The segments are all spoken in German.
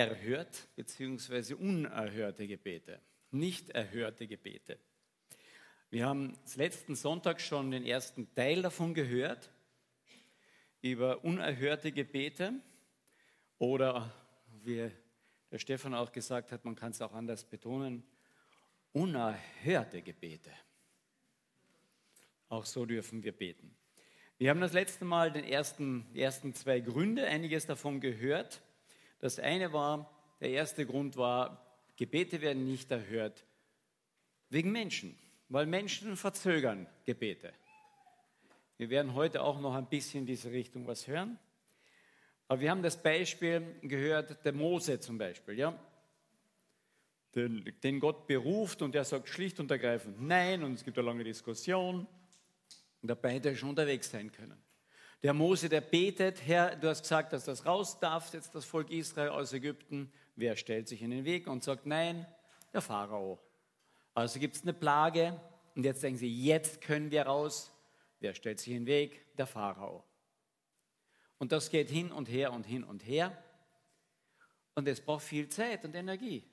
erhört bzw. unerhörte Gebete, nicht erhörte Gebete. Wir haben letzten Sonntag schon den ersten Teil davon gehört, über unerhörte Gebete oder wie der Stefan auch gesagt hat, man kann es auch anders betonen, unerhörte Gebete. Auch so dürfen wir beten. Wir haben das letzte Mal den ersten, ersten zwei Gründe, einiges davon gehört. Das eine war, der erste Grund war, Gebete werden nicht erhört wegen Menschen, weil Menschen verzögern Gebete. Wir werden heute auch noch ein bisschen in diese Richtung was hören. Aber wir haben das Beispiel gehört, der Mose zum Beispiel, ja? Den, den Gott beruft und er sagt schlicht und ergreifend Nein und es gibt eine lange Diskussion und dabei hätte er schon unterwegs sein können. Der Mose, der betet, Herr, du hast gesagt, dass das raus darf, jetzt das Volk Israel aus Ägypten. Wer stellt sich in den Weg und sagt Nein? Der Pharao. Also gibt es eine Plage und jetzt denken sie, jetzt können wir raus. Wer stellt sich in den Weg? Der Pharao. Und das geht hin und her und hin und her. Und es braucht viel Zeit und Energie.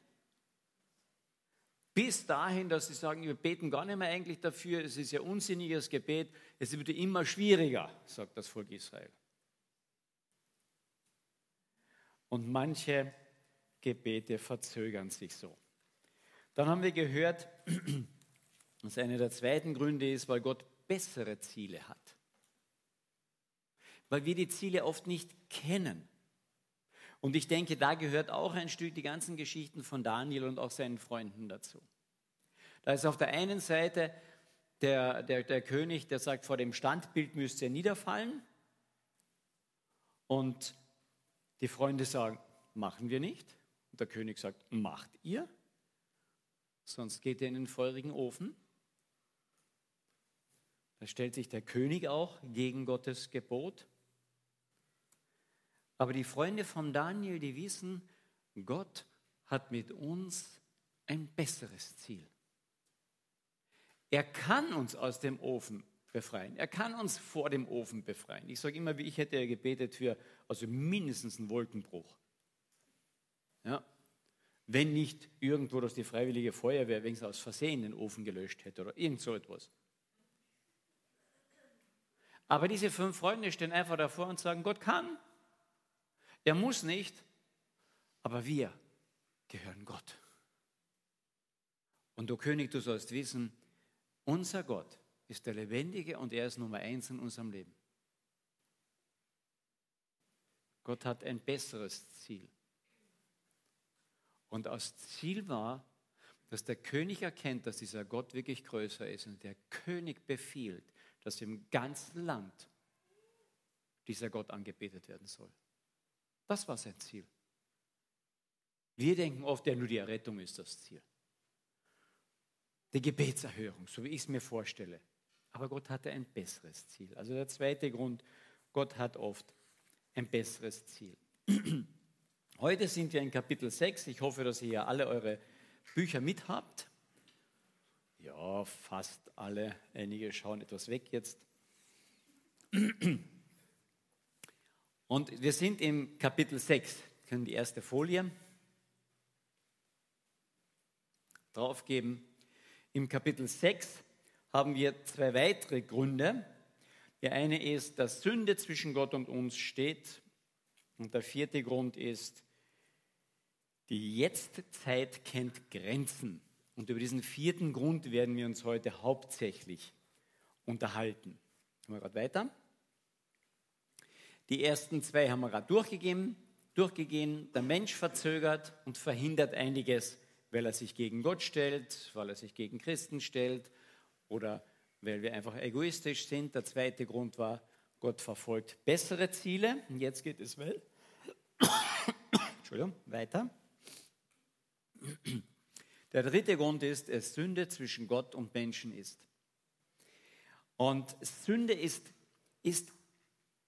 Bis dahin, dass sie sagen, wir beten gar nicht mehr eigentlich dafür, es ist ja unsinniges Gebet, es wird immer schwieriger, sagt das Volk Israel. Und manche Gebete verzögern sich so. Dann haben wir gehört, dass einer der zweiten Gründe ist, weil Gott bessere Ziele hat weil wir die Ziele oft nicht kennen. Und ich denke, da gehört auch ein Stück die ganzen Geschichten von Daniel und auch seinen Freunden dazu. Da ist auf der einen Seite der, der, der König, der sagt, vor dem Standbild müsst ihr niederfallen. Und die Freunde sagen, machen wir nicht. Und der König sagt, macht ihr? Sonst geht ihr in den feurigen Ofen. Da stellt sich der König auch gegen Gottes Gebot. Aber die Freunde von Daniel, die wissen, Gott hat mit uns ein besseres Ziel. Er kann uns aus dem Ofen befreien. Er kann uns vor dem Ofen befreien. Ich sage immer, wie ich hätte gebetet für also mindestens einen Wolkenbruch. Ja. Wenn nicht irgendwo, dass die freiwillige Feuerwehr wenigstens aus Versehen den Ofen gelöscht hätte oder irgend so etwas. Aber diese fünf Freunde stehen einfach davor und sagen, Gott kann. Er muss nicht, aber wir gehören Gott. Und du König, du sollst wissen, unser Gott ist der Lebendige und er ist Nummer eins in unserem Leben. Gott hat ein besseres Ziel. Und das Ziel war, dass der König erkennt, dass dieser Gott wirklich größer ist und der König befiehlt, dass im ganzen Land dieser Gott angebetet werden soll. Das war sein Ziel. Wir denken oft, ja, nur die Errettung ist das Ziel. Die Gebetserhörung, so wie ich es mir vorstelle. Aber Gott hatte ein besseres Ziel. Also der zweite Grund, Gott hat oft ein besseres Ziel. Heute sind wir in Kapitel 6. Ich hoffe, dass ihr ja alle eure Bücher mit habt. Ja, fast alle. Einige schauen etwas weg jetzt. Und wir sind im Kapitel 6. Wir können die erste Folie draufgeben. Im Kapitel 6 haben wir zwei weitere Gründe. Der eine ist, dass Sünde zwischen Gott und uns steht. Und der vierte Grund ist, die Jetztzeit kennt Grenzen. Und über diesen vierten Grund werden wir uns heute hauptsächlich unterhalten. Gehen wir gerade weiter. Die ersten zwei haben wir gerade durchgegeben, durchgegeben. Der Mensch verzögert und verhindert einiges, weil er sich gegen Gott stellt, weil er sich gegen Christen stellt oder weil wir einfach egoistisch sind. Der zweite Grund war, Gott verfolgt bessere Ziele. Und jetzt geht es well. Entschuldigung, weiter. Der dritte Grund ist, dass Sünde zwischen Gott und Menschen ist. Und Sünde ist, ist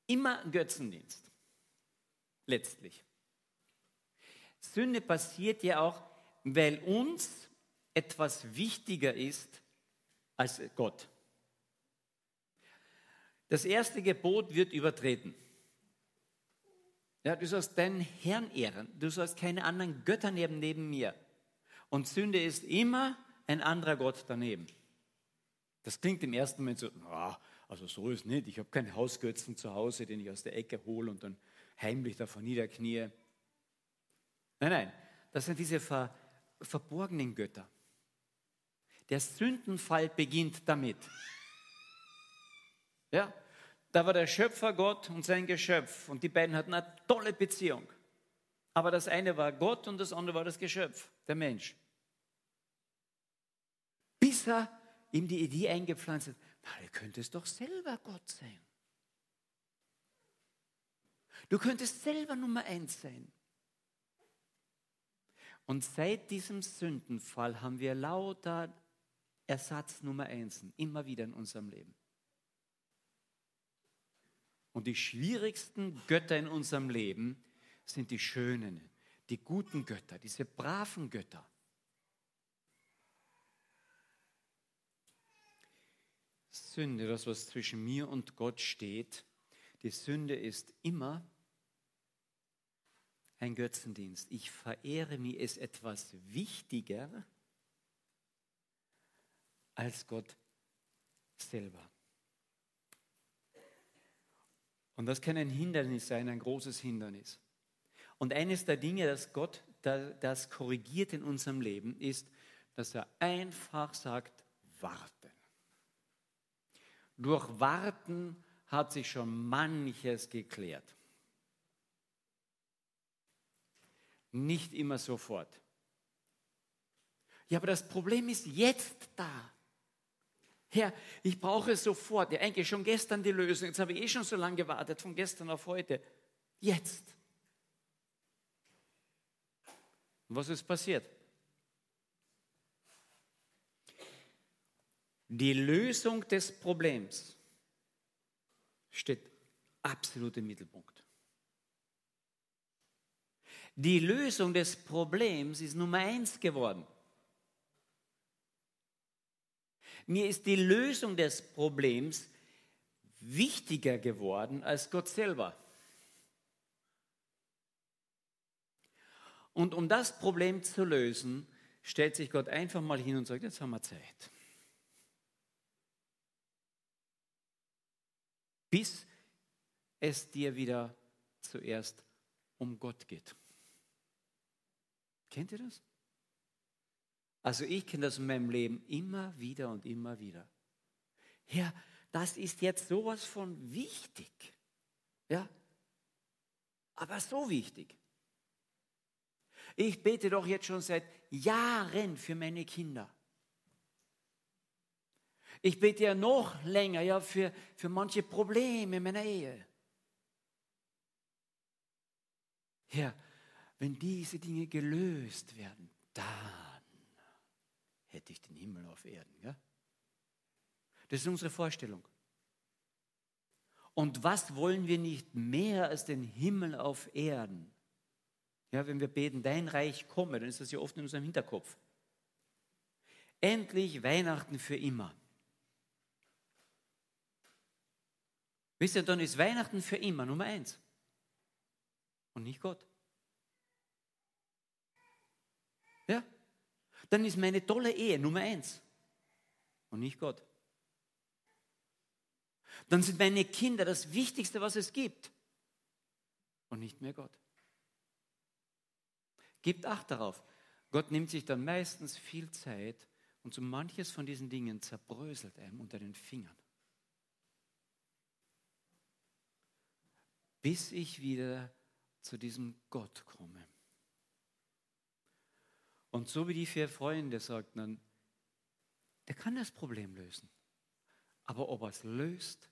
immer Götzendienst. Letztlich. Sünde passiert ja auch, weil uns etwas wichtiger ist als Gott. Das erste Gebot wird übertreten. Ja, du sollst deinen Herrn ehren. Du sollst keine anderen Götter neben, neben mir. Und Sünde ist immer ein anderer Gott daneben. Das klingt im ersten Moment so, na, also so ist nicht. Ich habe keinen Hausgötzen zu Hause, den ich aus der Ecke hole und dann heimlich davon niederknie. Nein, nein, das sind diese ver, verborgenen Götter. Der Sündenfall beginnt damit. Ja, da war der Schöpfer Gott und sein Geschöpf und die beiden hatten eine tolle Beziehung. Aber das eine war Gott und das andere war das Geschöpf, der Mensch. Bis er ihm die Idee eingepflanzt hat, du könntest doch selber Gott sein. Du könntest selber Nummer eins sein. Und seit diesem Sündenfall haben wir lauter Ersatz Nummer eins, immer wieder in unserem Leben. Und die schwierigsten Götter in unserem Leben sind die schönen, die guten Götter, diese braven Götter. Sünde, das, was zwischen mir und Gott steht, die Sünde ist immer ein Götzendienst. Ich verehre mir es etwas wichtiger als Gott selber. Und das kann ein Hindernis sein, ein großes Hindernis. Und eines der Dinge, das Gott das korrigiert in unserem Leben, ist, dass er einfach sagt, warten. Durch Warten hat sich schon manches geklärt. Nicht immer sofort. Ja, aber das Problem ist jetzt da. Herr, ich brauche es sofort. Ja, eigentlich schon gestern die Lösung. Jetzt habe ich eh schon so lange gewartet, von gestern auf heute. Jetzt. Und was ist passiert? Die Lösung des Problems steht absolut im Mittelpunkt. Die Lösung des Problems ist Nummer eins geworden. Mir ist die Lösung des Problems wichtiger geworden als Gott selber. Und um das Problem zu lösen, stellt sich Gott einfach mal hin und sagt, jetzt haben wir Zeit. Bis es dir wieder zuerst um Gott geht. Kennt ihr das? Also ich kenne das in meinem Leben immer wieder und immer wieder. Ja, das ist jetzt sowas von wichtig. Ja, aber so wichtig. Ich bete doch jetzt schon seit Jahren für meine Kinder. Ich bete ja noch länger ja, für, für manche Probleme in meiner Ehe. Herr, wenn diese Dinge gelöst werden, dann hätte ich den Himmel auf Erden. Ja? Das ist unsere Vorstellung. Und was wollen wir nicht mehr als den Himmel auf Erden? Ja, wenn wir beten, dein Reich komme, dann ist das ja oft in unserem Hinterkopf. Endlich Weihnachten für immer. Wisst ihr, dann ist Weihnachten für immer Nummer eins. Und nicht Gott. Ja? dann ist meine tolle Ehe Nummer eins und nicht Gott. Dann sind meine Kinder das Wichtigste, was es gibt und nicht mehr Gott. Gebt Acht darauf. Gott nimmt sich dann meistens viel Zeit und so manches von diesen Dingen zerbröselt einem unter den Fingern. Bis ich wieder zu diesem Gott komme. Und so wie die vier Freunde sagten dann, der kann das Problem lösen. Aber ob er es löst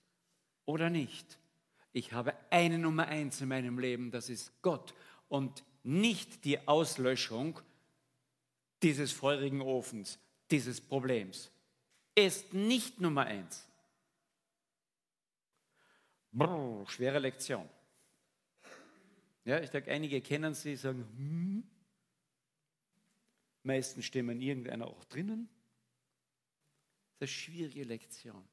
oder nicht, ich habe eine Nummer eins in meinem Leben, das ist Gott und nicht die Auslöschung dieses feurigen Ofens, dieses Problems. Ist nicht Nummer eins. Brrr, schwere Lektion. Ja, ich denke, einige kennen sie, sagen, hm, meisten stimmen irgendeiner auch drinnen. Das ist eine schwierige Lektion.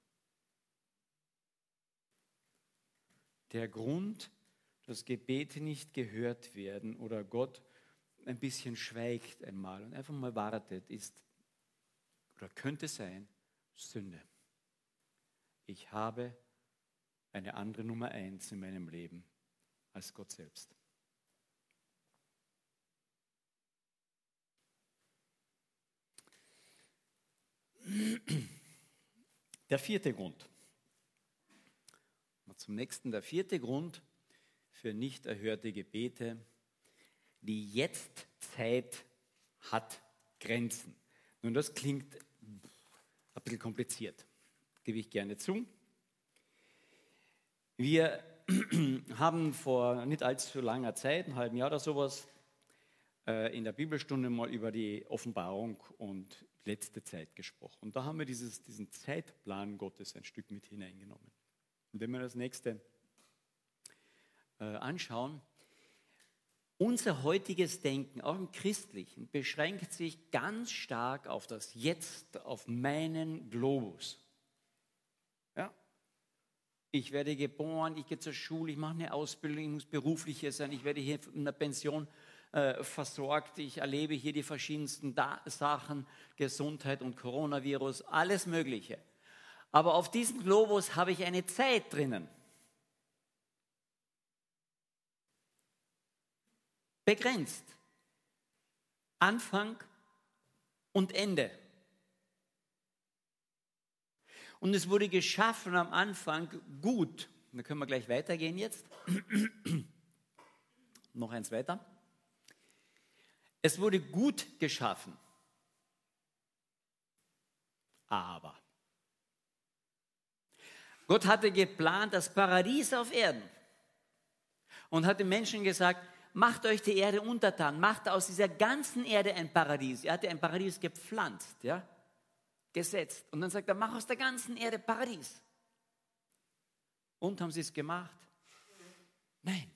Der Grund dass Gebete nicht gehört werden oder Gott ein bisschen schweigt einmal und einfach mal wartet, ist oder könnte sein Sünde. Ich habe eine andere Nummer eins in meinem Leben als Gott selbst. Der vierte Grund. Zum nächsten, der vierte Grund für nicht erhörte Gebete. Die Jetztzeit hat Grenzen. Nun, das klingt ein bisschen kompliziert, gebe ich gerne zu. Wir haben vor nicht allzu langer Zeit, einem halben Jahr oder sowas, äh, in der Bibelstunde mal über die Offenbarung und letzte Zeit gesprochen. Und da haben wir dieses, diesen Zeitplan Gottes ein Stück mit hineingenommen. Und wenn wir das nächste äh, anschauen, unser heutiges Denken, auch im Christlichen, beschränkt sich ganz stark auf das Jetzt, auf meinen Globus. Ich werde geboren, ich gehe zur Schule, ich mache eine Ausbildung, ich muss berufliches sein, ich werde hier in einer Pension äh, versorgt, ich erlebe hier die verschiedensten da Sachen, Gesundheit und Coronavirus, alles Mögliche. Aber auf diesem Globus habe ich eine Zeit drinnen. begrenzt. Anfang und Ende. Und es wurde geschaffen am Anfang gut. Da können wir gleich weitergehen jetzt. Noch eins weiter. Es wurde gut geschaffen. Aber Gott hatte geplant das Paradies auf Erden und hat den Menschen gesagt, macht euch die Erde untertan, macht aus dieser ganzen Erde ein Paradies. Er hatte ein Paradies gepflanzt, ja, gesetzt. Und dann sagt er, mach aus der ganzen Erde Paradies. Und haben sie es gemacht? Nein.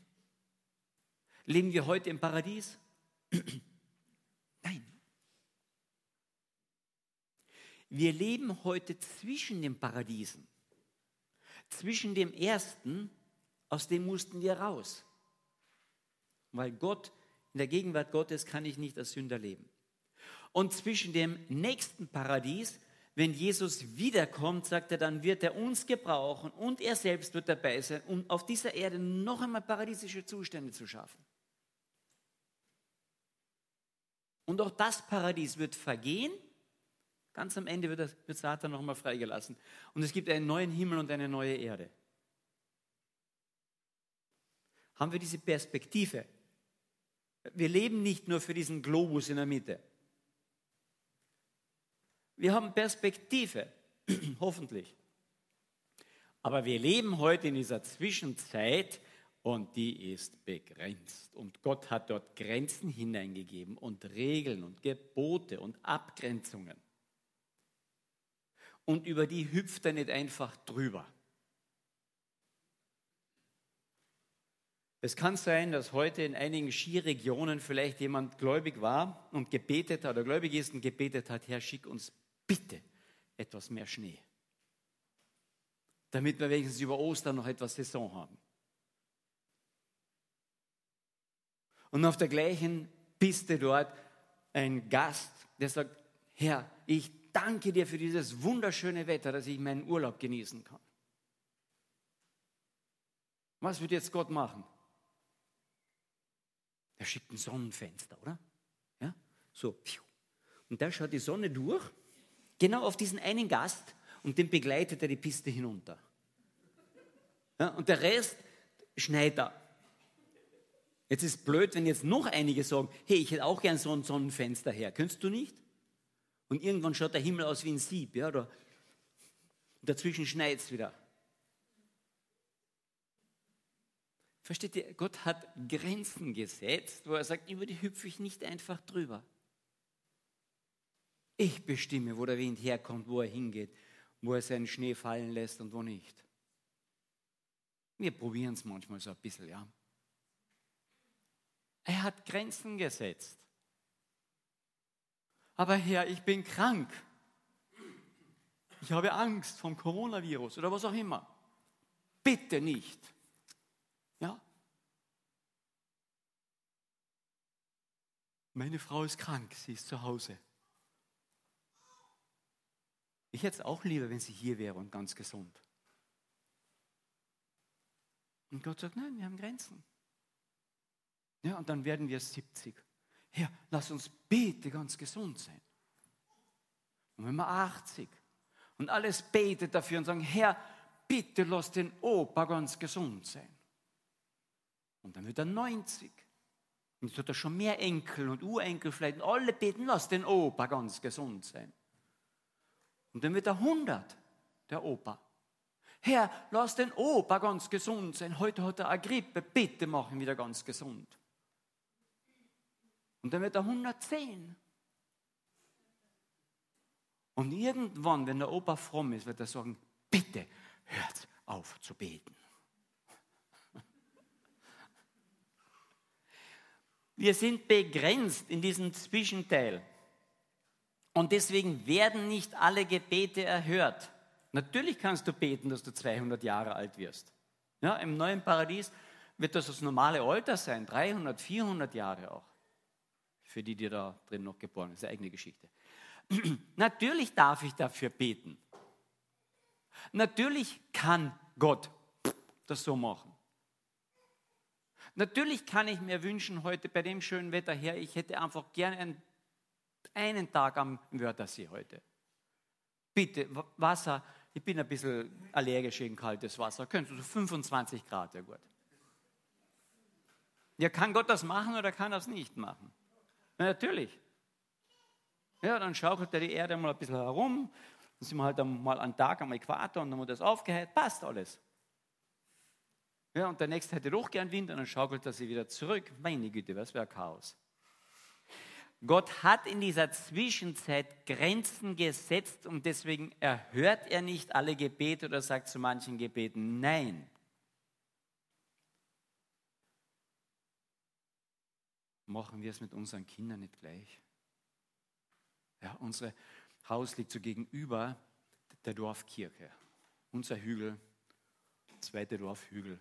Leben wir heute im Paradies? Wir leben heute zwischen den Paradiesen. Zwischen dem ersten, aus dem mussten wir raus. Weil Gott, in der Gegenwart Gottes kann ich nicht als Sünder leben. Und zwischen dem nächsten Paradies, wenn Jesus wiederkommt, sagt er, dann wird er uns gebrauchen und er selbst wird dabei sein, um auf dieser Erde noch einmal paradiesische Zustände zu schaffen. Und auch das Paradies wird vergehen. Ganz am Ende wird, wird Satan noch einmal freigelassen. Und es gibt einen neuen Himmel und eine neue Erde. Haben wir diese Perspektive? Wir leben nicht nur für diesen Globus in der Mitte. Wir haben Perspektive, hoffentlich. Aber wir leben heute in dieser Zwischenzeit und die ist begrenzt. Und Gott hat dort Grenzen hineingegeben und Regeln und Gebote und Abgrenzungen. Und über die hüpft er nicht einfach drüber. Es kann sein, dass heute in einigen Skiregionen vielleicht jemand gläubig war und gebetet hat oder gläubig ist und gebetet hat, Herr, schick uns bitte etwas mehr Schnee, damit wir wenigstens über Ostern noch etwas Saison haben. Und auf der gleichen Piste dort ein Gast, der sagt, Herr, ich danke dir für dieses wunderschöne Wetter, dass ich meinen Urlaub genießen kann. Was wird jetzt Gott machen? Er schickt ein Sonnenfenster, oder? Ja, so. Und da schaut die Sonne durch, genau auf diesen einen Gast und den begleitet er die Piste hinunter. Ja, und der Rest schneit er. Jetzt ist es blöd, wenn jetzt noch einige sagen, hey, ich hätte auch gern so ein Sonnenfenster her. Könntest du nicht? Und irgendwann schaut der Himmel aus wie ein Sieb, ja, oder? Und dazwischen schneit es wieder. Versteht ihr, Gott hat Grenzen gesetzt, wo er sagt, über die hüpfe ich nicht einfach drüber. Ich bestimme, wo der Wind herkommt, wo er hingeht, wo er seinen Schnee fallen lässt und wo nicht. Wir probieren es manchmal so ein bisschen, ja. Er hat Grenzen gesetzt aber Herr, ich bin krank. Ich habe Angst vom Coronavirus oder was auch immer. Bitte nicht. Ja? Meine Frau ist krank, sie ist zu Hause. Ich hätte es auch lieber, wenn sie hier wäre und ganz gesund. Und Gott sagt, nein, wir haben Grenzen. Ja, und dann werden wir 70. Herr, lass uns bete ganz gesund sein. Und wenn wir 80 und alles betet dafür und sagen, Herr, bitte lass den Opa ganz gesund sein. Und dann wird er 90. Und jetzt hat er schon mehr Enkel und Urenkel vielleicht. Und alle beten, lass den Opa ganz gesund sein. Und dann wird er 100, der Opa. Herr, lass den Opa ganz gesund sein. Heute hat er eine Grippe, bitte mach ihn wieder ganz gesund. Und dann wird er 110. Und irgendwann, wenn der Opa fromm ist, wird er sagen, bitte hört auf zu beten. Wir sind begrenzt in diesem Zwischenteil. Und deswegen werden nicht alle Gebete erhört. Natürlich kannst du beten, dass du 200 Jahre alt wirst. Ja, Im neuen Paradies wird das das normale Alter sein, 300, 400 Jahre auch. Für die, die da drin noch geboren sind, das ist eine eigene Geschichte. Natürlich darf ich dafür beten. Natürlich kann Gott das so machen. Natürlich kann ich mir wünschen, heute bei dem schönen Wetter her, ich hätte einfach gerne einen, einen Tag am Wörthersee heute. Bitte, Wasser, ich bin ein bisschen allergisch gegen kaltes Wasser. Könntest du so 25 Grad, ja gut. Ja, kann Gott das machen oder kann es nicht machen? Na, natürlich. Ja, dann schaukelt er die Erde mal ein bisschen herum, dann sind wir halt mal einen Tag am Äquator und dann wird das aufgeheizt, passt alles. Ja, und der nächste hätte doch gern Wind und dann schaukelt er sie wieder zurück. Meine Güte, was wäre Chaos. Gott hat in dieser Zwischenzeit Grenzen gesetzt und deswegen erhört er nicht alle Gebete oder sagt zu manchen Gebeten Nein. Machen wir es mit unseren Kindern nicht gleich? Ja, unser Haus liegt so gegenüber der Dorfkirche. Unser Hügel, zweite Dorfhügel.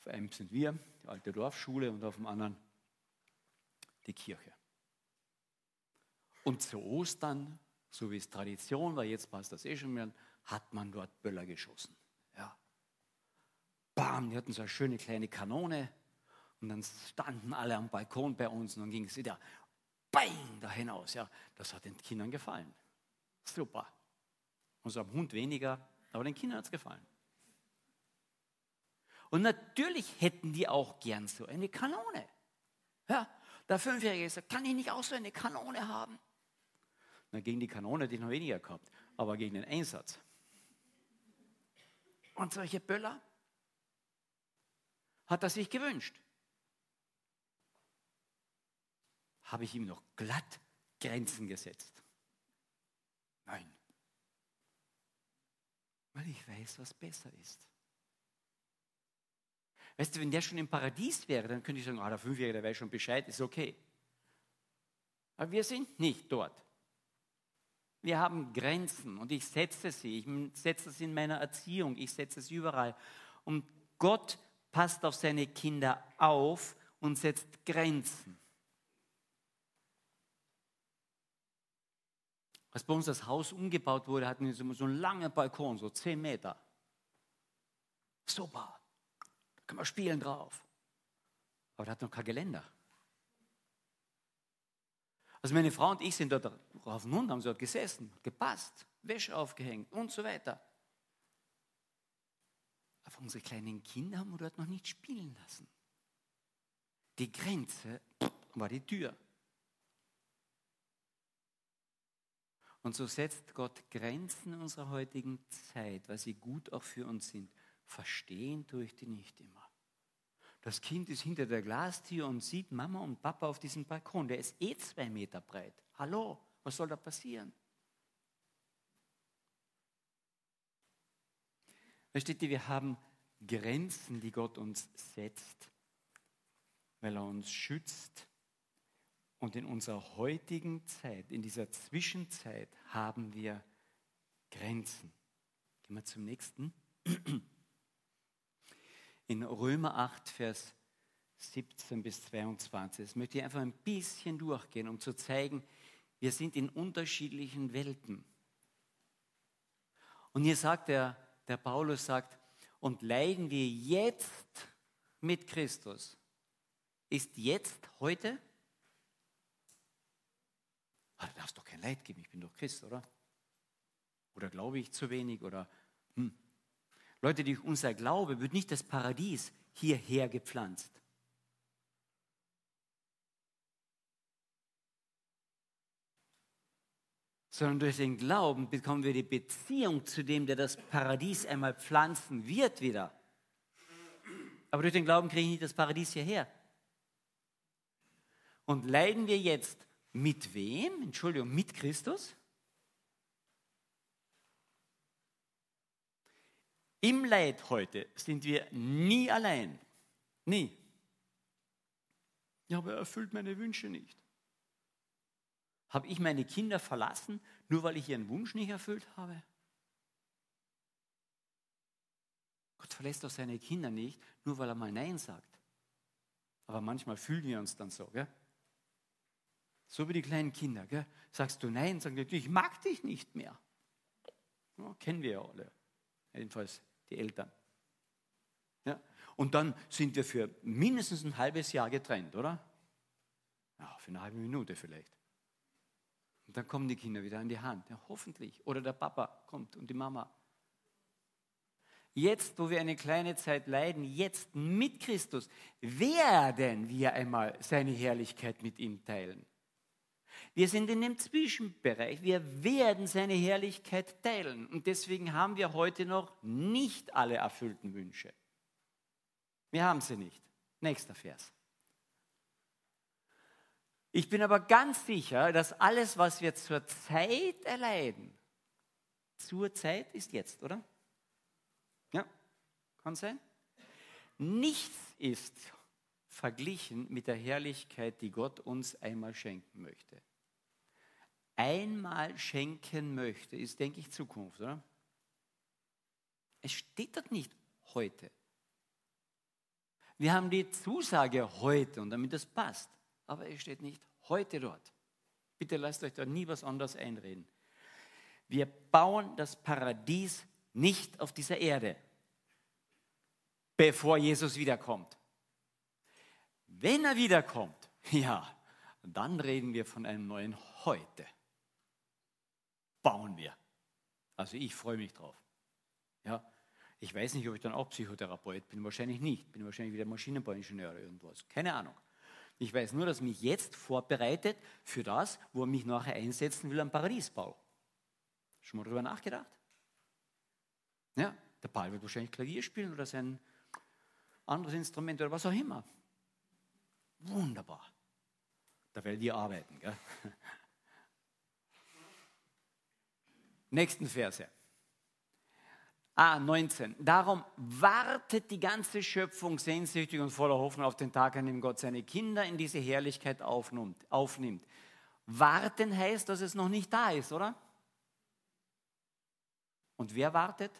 Auf einem sind wir, die alte Dorfschule, und auf dem anderen die Kirche. Und zu Ostern, so wie es Tradition war, jetzt passt das eh schon mehr, hat man dort Böller geschossen. Ja. Bam, die hatten so eine schöne kleine Kanone und dann standen alle am Balkon bei uns und dann ging es wieder bang, da hinaus. Ja, das hat den Kindern gefallen. Super. Unserem Hund weniger, aber den Kindern hat es gefallen. Und natürlich hätten die auch gern so eine Kanone. Ja, der Fünfjährige sagt, kann ich nicht auch so eine Kanone haben? Na, gegen die Kanone hätte ich noch weniger gehabt, aber gegen den Einsatz. Und solche Böller hat er sich gewünscht. Habe ich ihm noch glatt Grenzen gesetzt? Nein. Weil ich weiß, was besser ist. Weißt du, wenn der schon im Paradies wäre, dann könnte ich sagen, ah, der Fünfjährige, der weiß schon Bescheid, ist okay. Aber wir sind nicht dort. Wir haben Grenzen und ich setze sie. Ich setze sie in meiner Erziehung, ich setze sie überall. Und Gott passt auf seine Kinder auf und setzt Grenzen. Als bei uns das Haus umgebaut wurde, hatten wir so einen langen Balkon, so zehn Meter. Super. Da kann man spielen drauf. Aber da hat noch kein Geländer. Also meine Frau und ich sind dort rauf und runter, haben sie dort gesessen, gepasst, Wäsche aufgehängt und so weiter. Aber unsere kleinen Kinder haben wir dort noch nicht spielen lassen. Die Grenze war die Tür. Und so setzt Gott Grenzen unserer heutigen Zeit, weil sie gut auch für uns sind. Verstehen tue ich die nicht immer. Das Kind ist hinter der Glastür und sieht Mama und Papa auf diesem Balkon. Der ist eh zwei Meter breit. Hallo, was soll da passieren? Versteht ihr, wir haben Grenzen, die Gott uns setzt, weil er uns schützt und in unserer heutigen Zeit, in dieser Zwischenzeit, haben wir Grenzen. Gehen wir zum nächsten. In Römer 8, Vers 17 bis 22. Das möchte ich einfach ein bisschen durchgehen, um zu zeigen, wir sind in unterschiedlichen Welten. Und hier sagt der, der Paulus, sagt, und leiden wir jetzt mit Christus. Ist jetzt heute? Ah, da darf es doch kein Leid geben, ich bin doch Christ, oder? Oder glaube ich zu wenig? Oder hm. Leute, die unser Glaube wird nicht das Paradies hierher gepflanzt. Sondern durch den Glauben bekommen wir die Beziehung zu dem, der das Paradies einmal pflanzen wird, wieder. Aber durch den Glauben kriege ich nicht das Paradies hierher. Und leiden wir jetzt mit wem? Entschuldigung, mit Christus? Im Leid heute sind wir nie allein. Nie. Ja, aber er erfüllt meine Wünsche nicht. Habe ich meine Kinder verlassen, nur weil ich ihren Wunsch nicht erfüllt habe? Gott verlässt doch seine Kinder nicht, nur weil er mal Nein sagt. Aber manchmal fühlen wir uns dann so, gell? So wie die kleinen Kinder, gell? Sagst du Nein, sagen die, ich mag dich nicht mehr. Ja, kennen wir ja alle. Jedenfalls die Eltern. Ja? Und dann sind wir für mindestens ein halbes Jahr getrennt, oder? Ja, für eine halbe Minute vielleicht. Und dann kommen die Kinder wieder an die Hand, ja, hoffentlich. Oder der Papa kommt und die Mama. Jetzt, wo wir eine kleine Zeit leiden, jetzt mit Christus, werden wir einmal seine Herrlichkeit mit ihm teilen. Wir sind in dem Zwischenbereich. Wir werden seine Herrlichkeit teilen. Und deswegen haben wir heute noch nicht alle erfüllten Wünsche. Wir haben sie nicht. Nächster Vers. Ich bin aber ganz sicher, dass alles, was wir zur Zeit erleiden, zur Zeit ist jetzt, oder? Ja, kann sein. Nichts ist verglichen mit der Herrlichkeit, die Gott uns einmal schenken möchte einmal schenken möchte, ist, denke ich, Zukunft, oder? Es steht dort nicht heute. Wir haben die Zusage heute und damit das passt, aber es steht nicht heute dort. Bitte lasst euch da nie was anderes einreden. Wir bauen das Paradies nicht auf dieser Erde, bevor Jesus wiederkommt. Wenn er wiederkommt, ja, dann reden wir von einem neuen Heute bauen wir. Also ich freue mich drauf. Ja, ich weiß nicht, ob ich dann auch Psychotherapeut bin, wahrscheinlich nicht. Bin wahrscheinlich wieder Maschinenbauingenieur oder irgendwas. Keine Ahnung. Ich weiß nur, dass mich jetzt vorbereitet für das, wo er mich nachher einsetzen will am Paradiesbau. Schon mal darüber nachgedacht? Ja, der Paul wird wahrscheinlich Klavier spielen oder sein anderes Instrument oder was auch immer. Wunderbar. Da werden wir arbeiten. Gell? Nächsten Verse. Ah, 19. Darum wartet die ganze Schöpfung sehnsüchtig und voller Hoffnung auf den Tag, an dem Gott seine Kinder in diese Herrlichkeit aufnimmt. aufnimmt. Warten heißt, dass es noch nicht da ist, oder? Und wer wartet?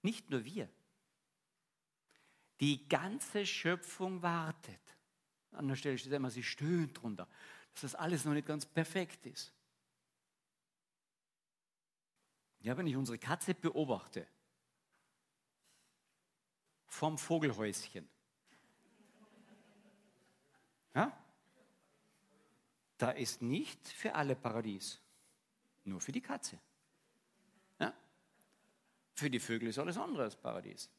Nicht nur wir. Die ganze Schöpfung wartet. An der Stelle steht immer, sie stöhnt drunter, dass das alles noch nicht ganz perfekt ist. Ja, wenn ich unsere Katze beobachte, vom Vogelhäuschen, ja, da ist nicht für alle Paradies, nur für die Katze. Ja? Für die Vögel ist alles andere als Paradies.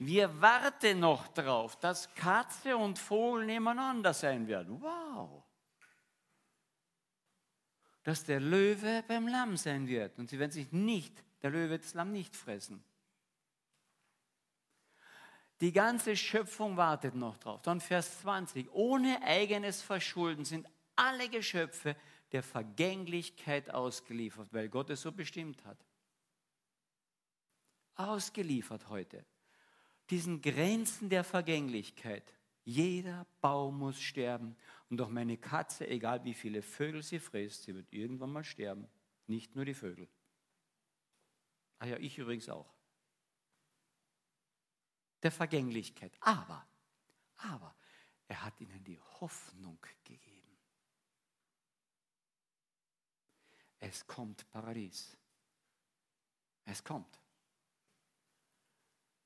Wir warten noch darauf, dass Katze und Vogel nebeneinander sein werden. Wow! dass der Löwe beim Lamm sein wird. Und sie werden sich nicht, der Löwe das Lamm nicht fressen. Die ganze Schöpfung wartet noch drauf. Dann Vers 20. Ohne eigenes Verschulden sind alle Geschöpfe der Vergänglichkeit ausgeliefert, weil Gott es so bestimmt hat. Ausgeliefert heute. Diesen Grenzen der Vergänglichkeit. Jeder Baum muss sterben. Und auch meine Katze, egal wie viele Vögel sie frisst, sie wird irgendwann mal sterben. Nicht nur die Vögel. Ah ja, ich übrigens auch. Der Vergänglichkeit. Aber, aber, Er hat ihnen die Hoffnung gegeben. Es kommt Paradies. Es kommt.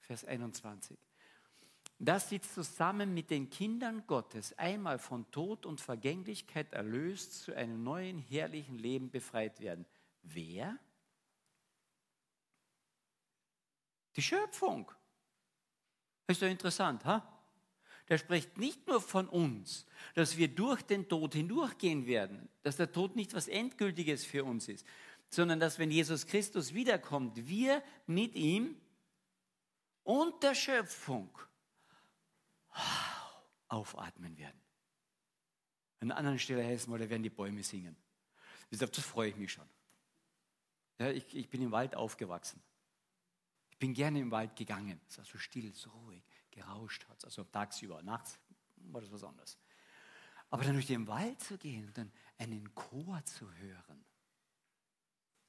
Vers 21. Dass sie zusammen mit den Kindern Gottes einmal von Tod und Vergänglichkeit erlöst zu einem neuen herrlichen Leben befreit werden. Wer? Die Schöpfung. Ist doch interessant, ha? Der spricht nicht nur von uns, dass wir durch den Tod hindurchgehen werden, dass der Tod nicht was Endgültiges für uns ist, sondern dass wenn Jesus Christus wiederkommt, wir mit ihm und der Schöpfung aufatmen werden. An einer anderen Stelle heißt es mal, da werden die Bäume singen. Das freue ich mich schon. Ja, ich, ich bin im Wald aufgewachsen. Ich bin gerne im Wald gegangen. Es war so still, so ruhig, gerauscht hat Also tagsüber, nachts war das was anderes. Aber dann durch den Wald zu gehen und dann einen Chor zu hören.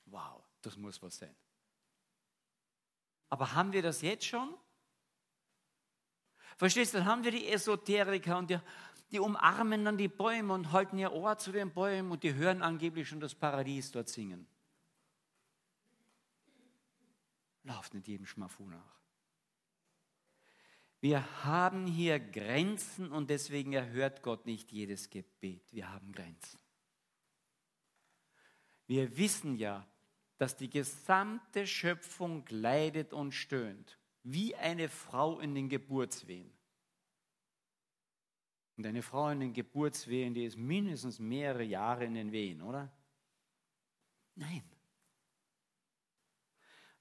Wow, das muss was sein. Aber haben wir das jetzt schon? Verstehst du, dann haben wir die Esoteriker und die, die umarmen dann die Bäume und halten ihr Ohr zu den Bäumen und die hören angeblich schon das Paradies dort singen. Lauft nicht jedem Schmafu nach. Wir haben hier Grenzen und deswegen erhört Gott nicht jedes Gebet. Wir haben Grenzen. Wir wissen ja, dass die gesamte Schöpfung leidet und stöhnt, wie eine Frau in den Geburtswehen. Und eine Frau in den Geburtswehen, die ist mindestens mehrere Jahre in den Wehen, oder? Nein.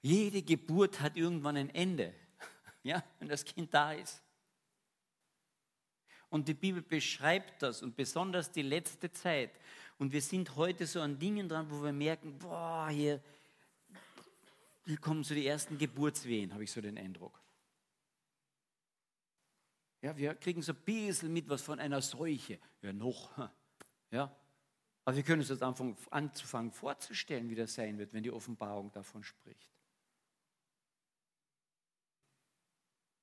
Jede Geburt hat irgendwann ein Ende, ja, wenn das Kind da ist. Und die Bibel beschreibt das und besonders die letzte Zeit. Und wir sind heute so an Dingen dran, wo wir merken, boah, hier, hier kommen so die ersten Geburtswehen, habe ich so den Eindruck. Ja, wir kriegen so ein bisschen mit was von einer Seuche. Ja, noch. Ja. Aber wir können uns das anfangen, anzufangen vorzustellen, wie das sein wird, wenn die Offenbarung davon spricht.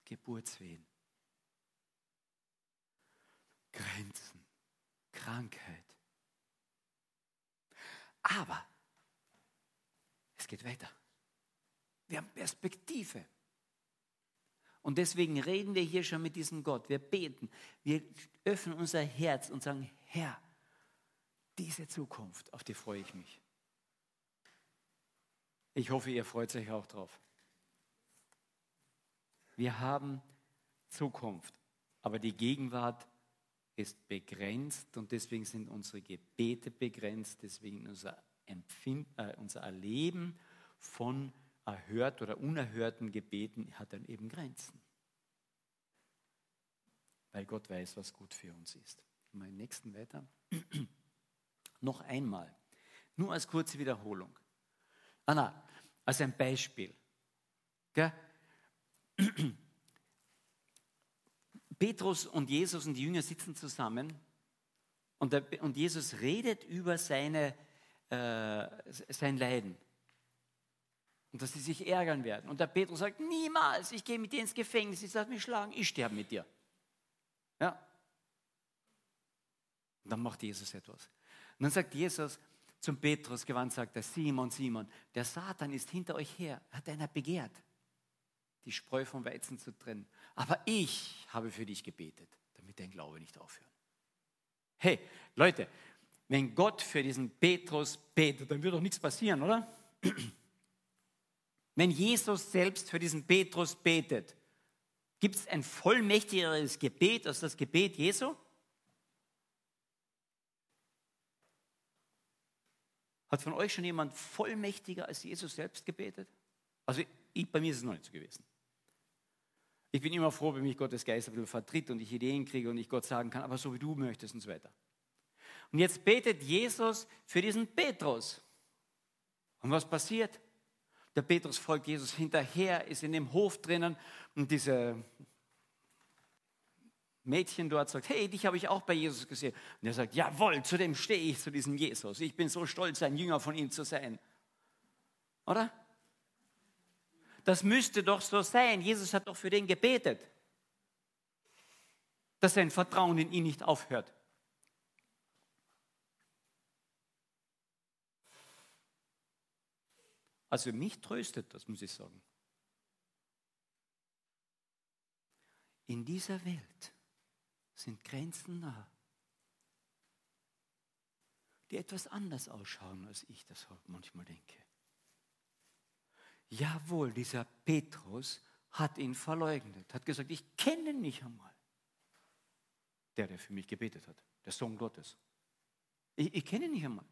Geburtswehen. Grenzen, Krankheit. Aber es geht weiter. Wir haben Perspektive. Und deswegen reden wir hier schon mit diesem Gott. Wir beten, wir öffnen unser Herz und sagen, Herr, diese Zukunft, auf die freue ich mich. Ich hoffe, ihr freut euch auch drauf. Wir haben Zukunft, aber die Gegenwart ist begrenzt und deswegen sind unsere Gebete begrenzt, deswegen unser, Empfind, äh, unser Erleben von erhört oder unerhörten Gebeten hat dann eben Grenzen. Weil Gott weiß, was gut für uns ist. Den nächsten weiter. Noch einmal, nur als kurze Wiederholung. Anna, als ein Beispiel. Gell? Petrus und Jesus und die Jünger sitzen zusammen und, der, und Jesus redet über seine, äh, sein Leiden und dass sie sich ärgern werden. Und der Petrus sagt, niemals, ich gehe mit dir ins Gefängnis, ich sage mich schlagen, ich sterbe mit dir. Ja. Und dann macht Jesus etwas. Und dann sagt Jesus zum Petrus gewandt, sagt er, Simon, Simon, der Satan ist hinter euch her, hat einer begehrt, die Spreu vom Weizen zu trennen. Aber ich habe für dich gebetet, damit dein Glaube nicht aufhört. Hey, Leute, wenn Gott für diesen Petrus betet, dann wird doch nichts passieren, oder? Wenn Jesus selbst für diesen Petrus betet, gibt es ein vollmächtigeres Gebet als das Gebet Jesu? Hat von euch schon jemand vollmächtiger als Jesus selbst gebetet? Also ich, bei mir ist es noch nicht so gewesen. Ich bin immer froh, wenn mich Gottes Geist ein bisschen vertritt und ich Ideen kriege und ich Gott sagen kann, aber so wie du möchtest und so weiter. Und jetzt betet Jesus für diesen Petrus. Und was passiert? Der Petrus folgt Jesus hinterher, ist in dem Hof drinnen und diese Mädchen dort sagt, hey, dich habe ich auch bei Jesus gesehen. Und er sagt, jawohl, zu dem stehe ich, zu diesem Jesus. Ich bin so stolz, ein Jünger von ihm zu sein. Oder? Das müsste doch so sein. Jesus hat doch für den gebetet. dass sein Vertrauen in ihn nicht aufhört. Also mich tröstet das, muss ich sagen. In dieser Welt sind Grenzen da, die etwas anders ausschauen, als ich das manchmal denke. Jawohl, dieser Petrus hat ihn verleugnet, hat gesagt, ich kenne nicht einmal. Der, der für mich gebetet hat, der Sohn Gottes. Ich, ich kenne nicht einmal.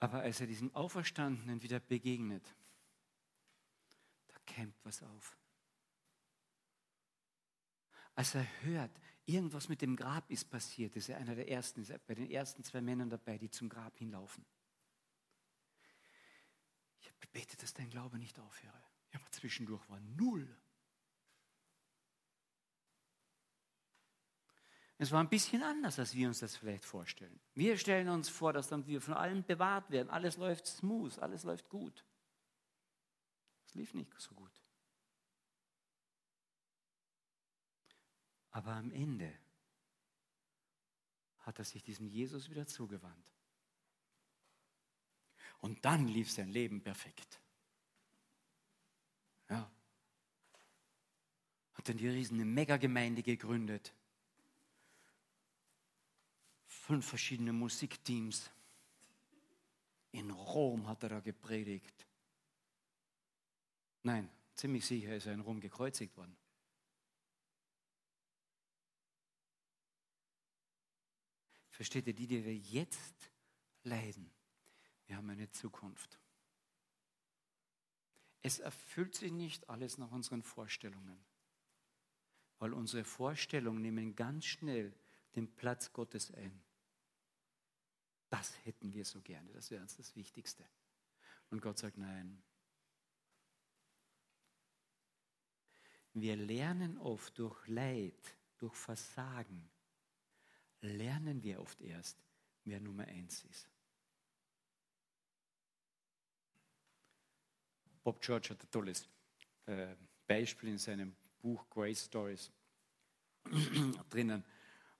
Aber als er diesem Auferstandenen wieder begegnet, da kämpft was auf. Als er hört, irgendwas mit dem Grab ist passiert, ist er einer der ersten, ist er bei den ersten zwei Männern dabei, die zum Grab hinlaufen. Ich habe gebetet, dass dein Glaube nicht aufhöre. Ja, aber zwischendurch war null. Es war ein bisschen anders, als wir uns das vielleicht vorstellen. Wir stellen uns vor, dass dann wir von allem bewahrt werden. Alles läuft smooth, alles läuft gut. Es lief nicht so gut. Aber am Ende hat er sich diesem Jesus wieder zugewandt. Und dann lief sein Leben perfekt. Ja. Hat dann die riesige Megagemeinde gegründet fünf verschiedene Musikteams. In Rom hat er da gepredigt. Nein, ziemlich sicher ist er in Rom gekreuzigt worden. Versteht ihr, die, die wir jetzt leiden, wir haben eine Zukunft. Es erfüllt sich nicht alles nach unseren Vorstellungen, weil unsere Vorstellungen nehmen ganz schnell den Platz Gottes ein. Das hätten wir so gerne, das wäre uns das Wichtigste. Und Gott sagt, nein. Wir lernen oft durch Leid, durch Versagen, lernen wir oft erst, wer Nummer eins ist. Bob George hat ein tolles äh, Beispiel in seinem Buch Grace Stories drinnen.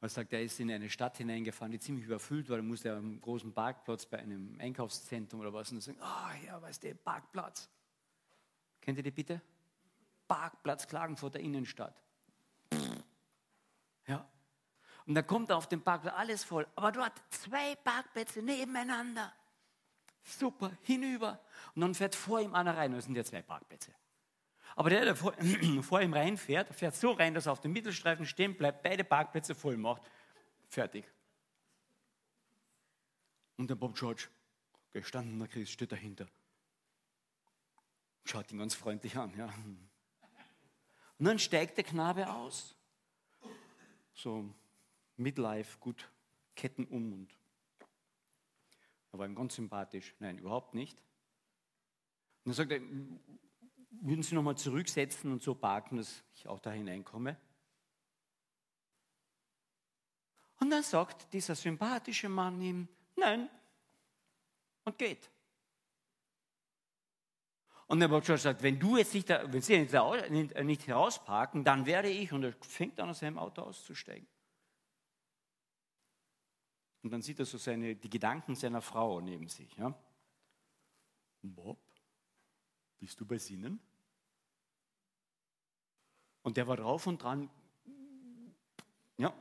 Er sagt, er ist in eine Stadt hineingefahren, die ziemlich überfüllt war. Da musste er am großen Parkplatz bei einem Einkaufszentrum oder was und sagen, ah oh, ja, was ist der Parkplatz? Kennt ihr die bitte? Parkplatz Klagenfurt der Innenstadt. Ja. Und da kommt er auf den Parkplatz, alles voll. Aber dort zwei Parkplätze nebeneinander. Super, hinüber. Und dann fährt vor ihm einer rein. Das sind ja zwei Parkplätze. Aber der, der vor, vor ihm reinfährt, fährt so rein, dass er auf dem Mittelstreifen stehen bleibt, beide Parkplätze voll macht. Fertig. Und der Bob George, gestandener Christ, steht dahinter. Schaut ihn ganz freundlich an. Ja. Und dann steigt der Knabe aus. So Midlife, gut, Ketten um und er war ihm ganz sympathisch. Nein, überhaupt nicht. Und dann sagt er, würden Sie nochmal zurücksetzen und so parken, dass ich auch da hineinkomme? Und dann sagt dieser sympathische Mann ihm, nein, und geht. Und der George sagt, wenn du jetzt nicht, wenn Sie nicht, nicht herausparken, dann werde ich, und er fängt an, aus seinem Auto auszusteigen. Und dann sieht er so seine, die Gedanken seiner Frau neben sich. Ja? Bob, bist du bei Sinnen? Und der war drauf und dran, ja,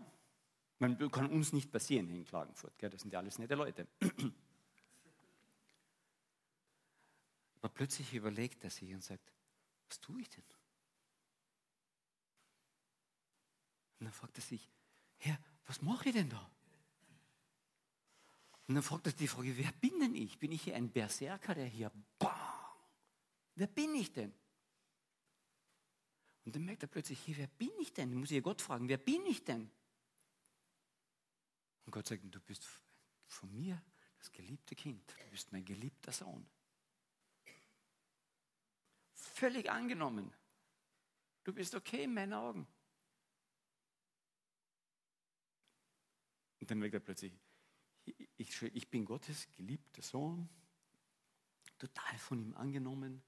man kann uns nicht passieren in Klagenfurt, gell? das sind ja alles nette Leute. Aber plötzlich überlegt er sich und sagt, was tue ich denn? Und dann fragt er sich, Herr, was mache ich denn da? Und dann fragt er die Frage, wer bin denn ich? Bin ich hier ein Berserker, der hier, bam, wer bin ich denn? Und dann merkt er plötzlich, hier, wer bin ich denn? Dann muss ich Gott fragen, wer bin ich denn? Und Gott sagt, du bist von mir das geliebte Kind, du bist mein geliebter Sohn. Völlig angenommen. Du bist okay in meinen Augen. Und dann merkt er plötzlich, ich, ich bin Gottes geliebter Sohn, total von ihm angenommen.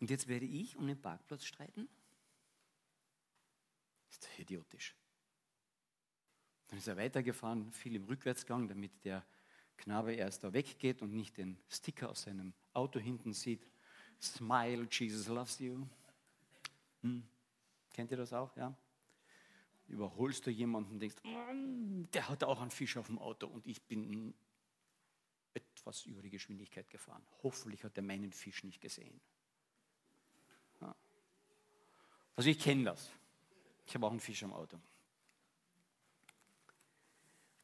Und jetzt werde ich um den Parkplatz streiten? Ist doch idiotisch. Dann ist er weitergefahren, viel im Rückwärtsgang, damit der Knabe erst da weggeht und nicht den Sticker aus seinem Auto hinten sieht. Smile, Jesus loves you. Hm. Kennt ihr das auch? Ja? Überholst du jemanden und denkst, hm, der hat auch einen Fisch auf dem Auto und ich bin etwas über die Geschwindigkeit gefahren. Hoffentlich hat er meinen Fisch nicht gesehen. Also ich kenne das. Ich habe auch einen Fisch am Auto.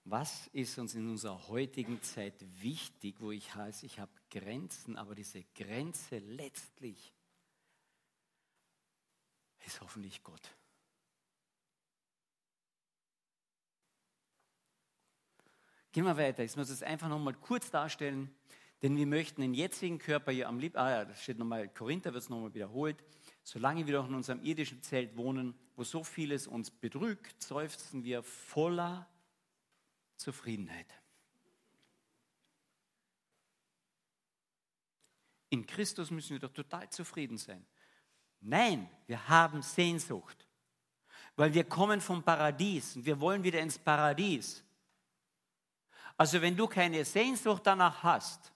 Was ist uns in unserer heutigen Zeit wichtig, wo ich heiße, ich habe Grenzen, aber diese Grenze letztlich ist hoffentlich Gott. Gehen wir weiter. Ich muss es einfach nochmal kurz darstellen, denn wir möchten den jetzigen Körper hier am liebsten, ah ja, das steht nochmal, Korinther wird es nochmal wiederholt, solange wir doch in unserem irdischen Zelt wohnen, wo so vieles uns bedrückt, seufzen wir voller Zufriedenheit. In Christus müssen wir doch total zufrieden sein. Nein, wir haben Sehnsucht, weil wir kommen vom Paradies und wir wollen wieder ins Paradies. Also wenn du keine Sehnsucht danach hast,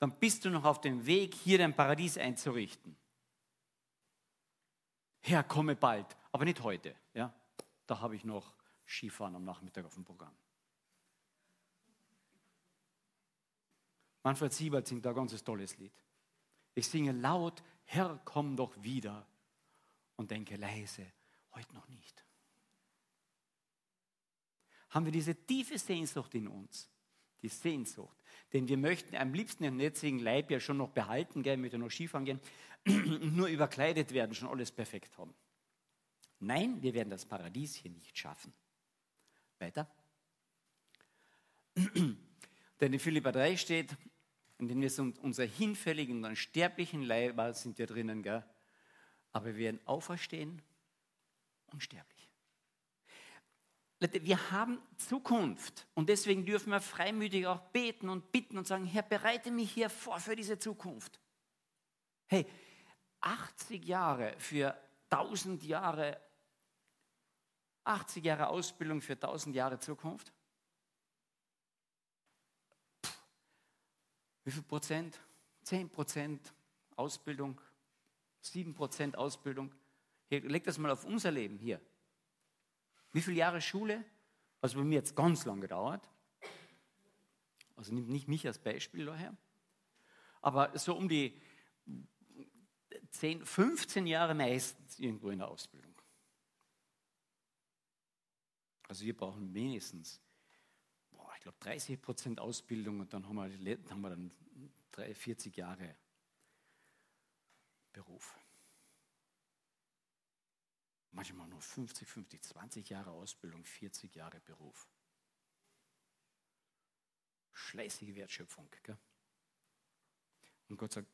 dann bist du noch auf dem Weg, hier dein Paradies einzurichten. Herr, komme bald, aber nicht heute. Ja? Da habe ich noch Skifahren am Nachmittag auf dem Programm. Manfred Siebert singt da ein ganz tolles Lied. Ich singe laut, Herr, komm doch wieder und denke leise, heute noch nicht. Haben wir diese tiefe Sehnsucht in uns, die Sehnsucht, denn wir möchten am liebsten den jetzigen Leib ja schon noch behalten, gell, mit noch Skifahren gehen, nur überkleidet werden, schon alles perfekt haben. Nein, wir werden das Paradies hier nicht schaffen. Weiter. Denn in Philippa 3 steht, in dem wir sind unser hinfälligen und sterblichen Leib sind wir drinnen, gell? aber wir werden auferstehen unsterblich. Wir haben Zukunft und deswegen dürfen wir freimütig auch beten und bitten und sagen, Herr, bereite mich hier vor für diese Zukunft. Hey, 80 Jahre für 1000 Jahre, 80 Jahre Ausbildung für 1000 Jahre Zukunft? Wie viel Prozent? 10 Prozent Ausbildung, 7 Prozent Ausbildung. Hier, leg das mal auf unser Leben hier. Wie viele Jahre Schule? Also bei mir jetzt ganz lang gedauert. Also nimmt nicht mich als Beispiel daher. Aber so um die 10, 15 Jahre meistens irgendwo in der Ausbildung. Also wir brauchen mindestens ich glaube, 30 Prozent Ausbildung und dann haben wir, haben wir dann 3, 40 Jahre Beruf. Manchmal nur 50, 50, 20 Jahre Ausbildung, 40 Jahre Beruf. Schleißige Wertschöpfung. Gell? Und Gott sagt,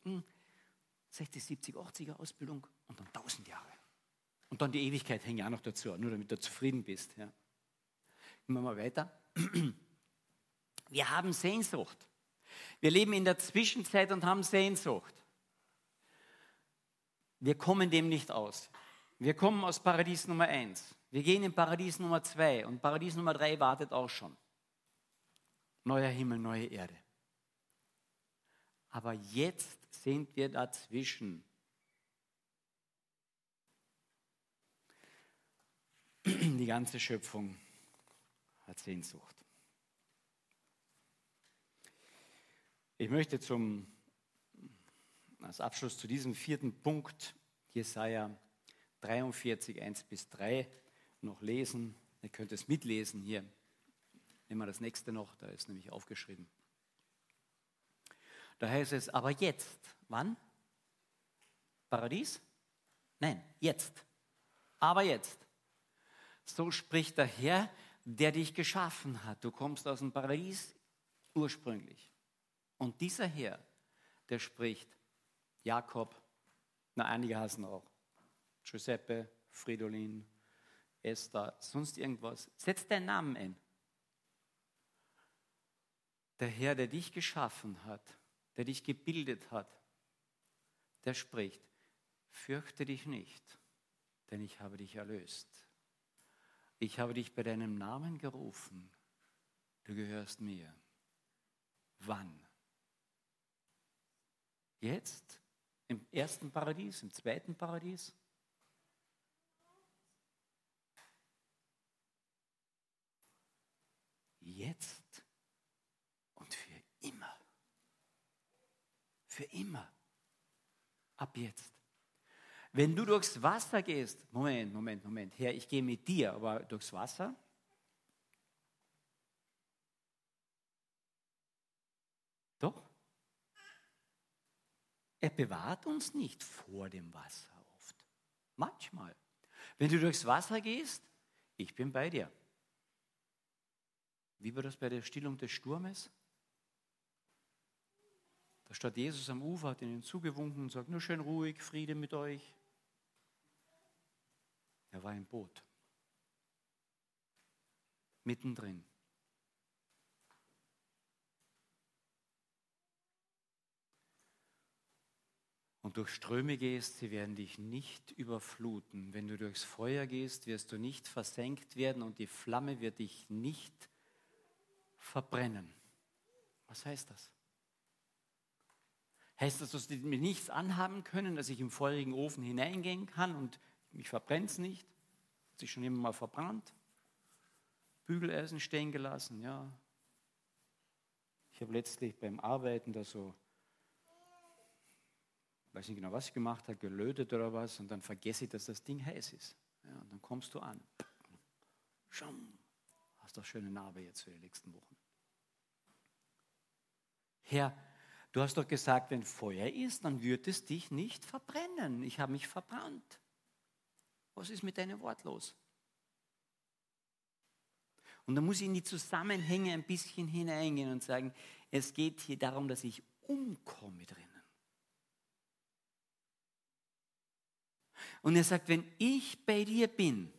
60, 70, 80er Ausbildung und dann 1000 Jahre. Und dann die Ewigkeit hängt ja auch noch dazu, nur damit du zufrieden bist. Ja. Gehen wir mal weiter. Wir haben Sehnsucht. Wir leben in der Zwischenzeit und haben Sehnsucht. Wir kommen dem nicht aus. Wir kommen aus Paradies Nummer 1. Wir gehen in Paradies Nummer 2 und Paradies Nummer 3 wartet auch schon. Neuer Himmel, neue Erde. Aber jetzt sind wir dazwischen. Die ganze Schöpfung hat Sehnsucht. Ich möchte zum, als Abschluss zu diesem vierten Punkt Jesaja 43, 1 bis 3 noch lesen. Ihr könnt es mitlesen hier. Nehmen wir das nächste noch, da ist nämlich aufgeschrieben. Da heißt es, aber jetzt, wann? Paradies? Nein, jetzt. Aber jetzt. So spricht der Herr, der dich geschaffen hat. Du kommst aus dem Paradies ursprünglich. Und dieser Herr, der spricht, Jakob, na einige heißen auch, Giuseppe, Fridolin, Esther, sonst irgendwas. Setz deinen Namen ein. Der Herr, der dich geschaffen hat, der dich gebildet hat, der spricht, fürchte dich nicht, denn ich habe dich erlöst. Ich habe dich bei deinem Namen gerufen. Du gehörst mir. Wann? Jetzt? Im ersten Paradies? Im zweiten Paradies? Jetzt und für immer. Für immer. Ab jetzt. Wenn du durchs Wasser gehst, Moment, Moment, Moment, Herr, ich gehe mit dir, aber durchs Wasser? Doch. Er bewahrt uns nicht vor dem Wasser oft. Manchmal. Wenn du durchs Wasser gehst, ich bin bei dir. Wie war das bei der Stillung des Sturmes? Da steht Jesus am Ufer, hat ihnen zugewunken und sagt, nur schön ruhig, Friede mit euch. Er war im Boot. Mittendrin. und durch Ströme gehst, sie werden dich nicht überfluten. Wenn du durchs Feuer gehst, wirst du nicht versenkt werden und die Flamme wird dich nicht verbrennen. Was heißt das? Heißt das, dass die mir nichts anhaben können, dass ich im feurigen Ofen hineingehen kann und mich verbrennt es nicht? Hat sich schon jemand mal verbrannt? Bügeleisen stehen gelassen, ja. Ich habe letztlich beim Arbeiten da so weiß nicht genau, was ich gemacht habe, gelötet oder was, und dann vergesse ich, dass das Ding heiß ist. Ja, und dann kommst du an. Schum, hast doch schöne Narbe jetzt für die nächsten Wochen. Herr, du hast doch gesagt, wenn Feuer ist, dann wird es dich nicht verbrennen. Ich habe mich verbrannt. Was ist mit deinem Wort los? Und dann muss ich in die Zusammenhänge ein bisschen hineingehen und sagen, es geht hier darum, dass ich umkomme drin. Und er sagt, wenn ich bei dir bin,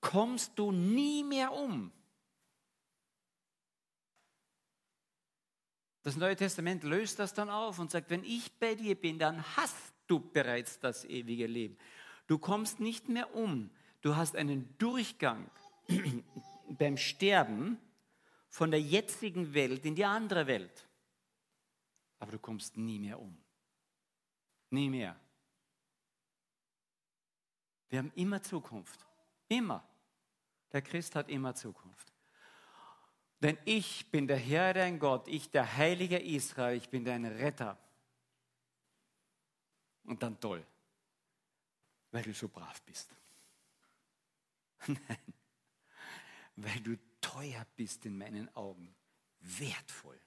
kommst du nie mehr um. Das Neue Testament löst das dann auf und sagt, wenn ich bei dir bin, dann hast du bereits das ewige Leben. Du kommst nicht mehr um. Du hast einen Durchgang beim Sterben von der jetzigen Welt in die andere Welt. Aber du kommst nie mehr um. Nie mehr. Wir haben immer Zukunft. Immer. Der Christ hat immer Zukunft. Denn ich bin der Herr, dein Gott, ich der Heilige Israel, ich bin dein Retter. Und dann toll, weil du so brav bist. Nein, weil du teuer bist in meinen Augen, wertvoll.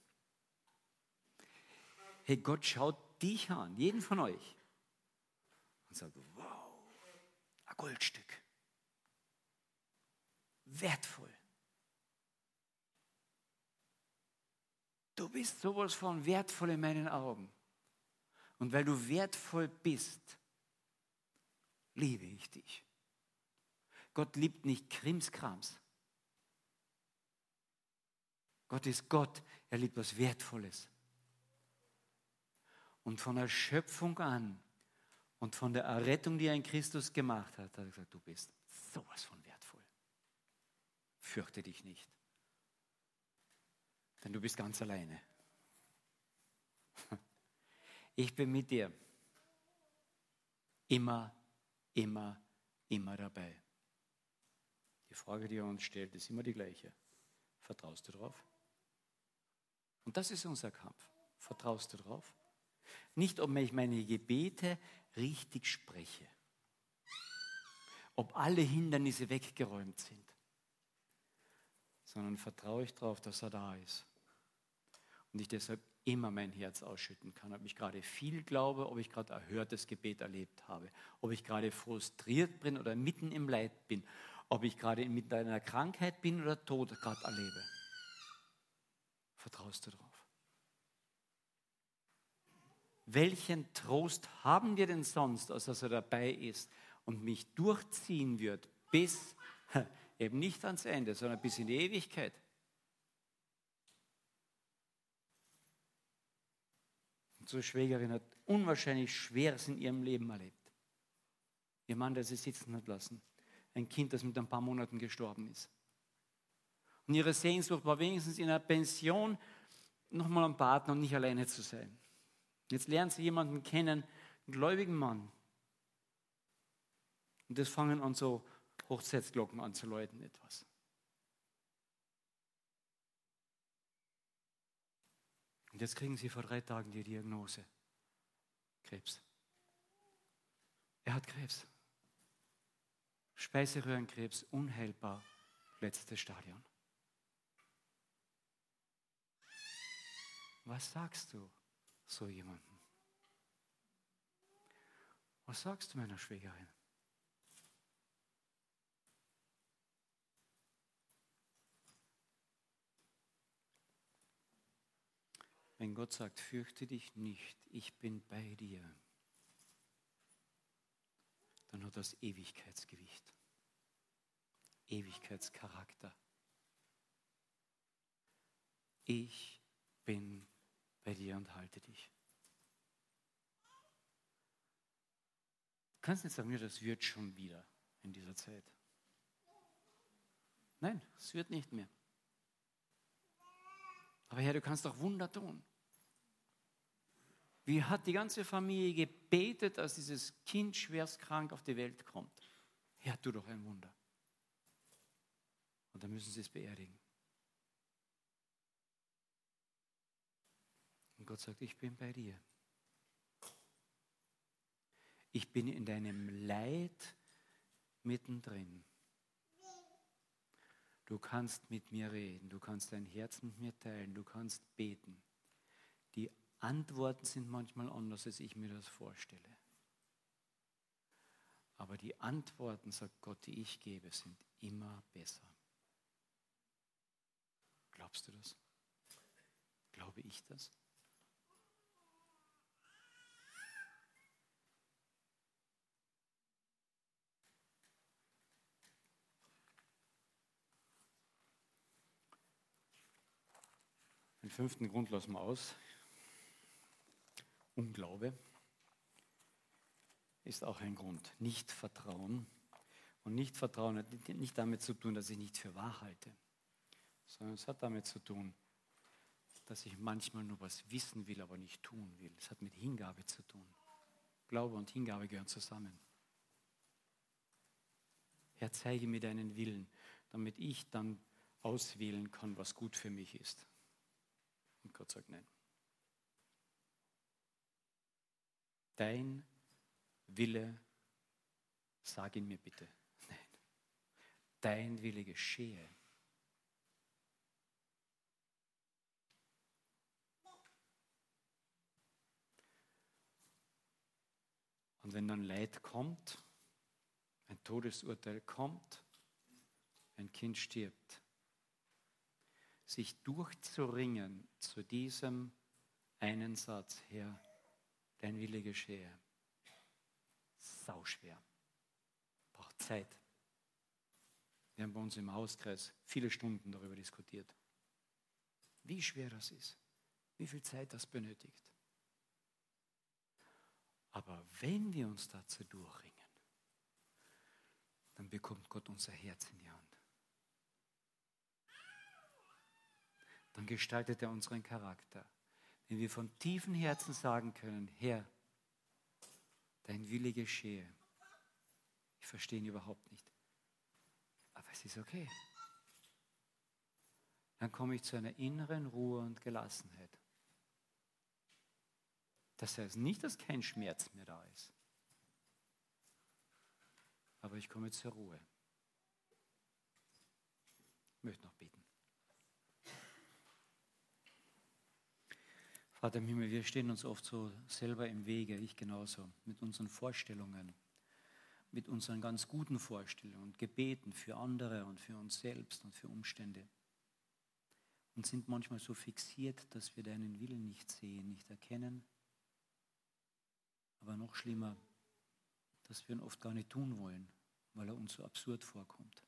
Hey, Gott schaut dich an, jeden von euch, und sagt, wow, ein Goldstück. Wertvoll. Du bist sowas von wertvoll in meinen Augen. Und weil du wertvoll bist, liebe ich dich. Gott liebt nicht Krimskrams. Gott ist Gott, er liebt was Wertvolles. Und von der Schöpfung an und von der Errettung, die er in Christus gemacht hat, hat er gesagt, du bist sowas von wertvoll. Fürchte dich nicht. Denn du bist ganz alleine. Ich bin mit dir. Immer, immer, immer dabei. Die Frage, die er uns stellt, ist immer die gleiche. Vertraust du drauf? Und das ist unser Kampf. Vertraust du drauf? Nicht, ob ich meine Gebete richtig spreche. Ob alle Hindernisse weggeräumt sind. Sondern vertraue ich darauf, dass er da ist. Und ich deshalb immer mein Herz ausschütten kann. Ob ich gerade viel glaube, ob ich gerade erhörtes Gebet erlebt habe. Ob ich gerade frustriert bin oder mitten im Leid bin. Ob ich gerade mit einer Krankheit bin oder Tod gerade erlebe. Vertraust du darauf? Welchen Trost haben wir denn sonst, als dass er dabei ist und mich durchziehen wird bis eben nicht ans Ende, sondern bis in die Ewigkeit. Unsere Schwägerin hat unwahrscheinlich Schweres in ihrem Leben erlebt. Ihr Mann, der sie sitzen hat lassen. Ein Kind, das mit ein paar Monaten gestorben ist. Und ihre Sehnsucht war wenigstens in einer Pension nochmal am Partner und nicht alleine zu sein. Jetzt lernt sie jemanden kennen, einen gläubigen Mann. Und das fangen an so Hochzeitsglocken an zu läuten etwas. Und jetzt kriegen sie vor drei Tagen die Diagnose. Krebs. Er hat Krebs. Speiseröhrenkrebs, unheilbar, letztes Stadion. Was sagst du so jemandem? Was sagst du meiner Schwägerin? Wenn Gott sagt, fürchte dich nicht, ich bin bei dir, dann hat das Ewigkeitsgewicht, Ewigkeitscharakter. Ich bin bei dir und halte dich. Du kannst nicht sagen, das wird schon wieder in dieser Zeit. Nein, es wird nicht mehr. Aber Herr, du kannst doch Wunder tun. Wie hat die ganze Familie gebetet, dass dieses Kind schwerst krank auf die Welt kommt? Herr, tu doch ein Wunder. Und dann müssen sie es beerdigen. Und Gott sagt, ich bin bei dir. Ich bin in deinem Leid mittendrin. Du kannst mit mir reden, du kannst dein Herz mit mir teilen, du kannst beten. Die Antworten sind manchmal anders, als ich mir das vorstelle. Aber die Antworten, sagt Gott, die ich gebe, sind immer besser. Glaubst du das? Glaube ich das? Den fünften Grund lassen wir aus. Unglaube ist auch ein Grund. Nicht Vertrauen. Und nicht Vertrauen hat nicht damit zu tun, dass ich nicht für wahr halte, sondern es hat damit zu tun, dass ich manchmal nur was wissen will, aber nicht tun will. Es hat mit Hingabe zu tun. Glaube und Hingabe gehören zusammen. Herr, zeige mir deinen Willen, damit ich dann auswählen kann, was gut für mich ist. Und Gott sagt nein. Dein Wille, sag ihn mir bitte. Nein. Dein Wille geschehe. Und wenn dann Leid kommt, ein Todesurteil kommt, ein Kind stirbt, sich durchzuringen zu diesem einen Satz, Herr, dein Wille geschehe. Sauschwer. Braucht Zeit. Wir haben bei uns im Hauskreis viele Stunden darüber diskutiert. Wie schwer das ist. Wie viel Zeit das benötigt. Aber wenn wir uns dazu durchringen, dann bekommt Gott unser Herz in die Hand. dann gestaltet er unseren Charakter. Wenn wir von tiefem Herzen sagen können, Herr, dein Wille geschehe. Ich verstehe ihn überhaupt nicht. Aber es ist okay. Dann komme ich zu einer inneren Ruhe und Gelassenheit. Das heißt nicht, dass kein Schmerz mehr da ist. Aber ich komme zur Ruhe. Ich möchte noch beten. Vater im Himmel, wir stehen uns oft so selber im Wege, ich genauso, mit unseren Vorstellungen, mit unseren ganz guten Vorstellungen und Gebeten für andere und für uns selbst und für Umstände. Und sind manchmal so fixiert, dass wir deinen Willen nicht sehen, nicht erkennen. Aber noch schlimmer, dass wir ihn oft gar nicht tun wollen, weil er uns so absurd vorkommt.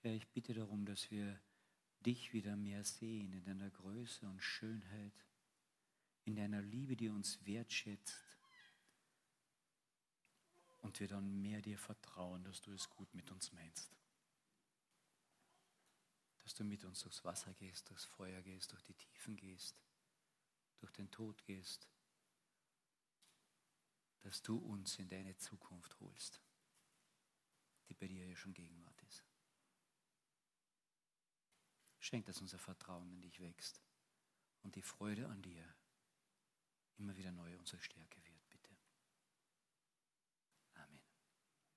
Herr, ich bitte darum, dass wir dich wieder mehr sehen in deiner Größe und Schönheit, in deiner Liebe, die uns wertschätzt und wir dann mehr dir vertrauen, dass du es gut mit uns meinst. Dass du mit uns durchs Wasser gehst, durchs Feuer gehst, durch die Tiefen gehst, durch den Tod gehst, dass du uns in deine Zukunft holst, die bei dir ja schon Gegenwart ist. Schenk, dass unser Vertrauen in dich wächst und die Freude an dir immer wieder neu unsere Stärke wird.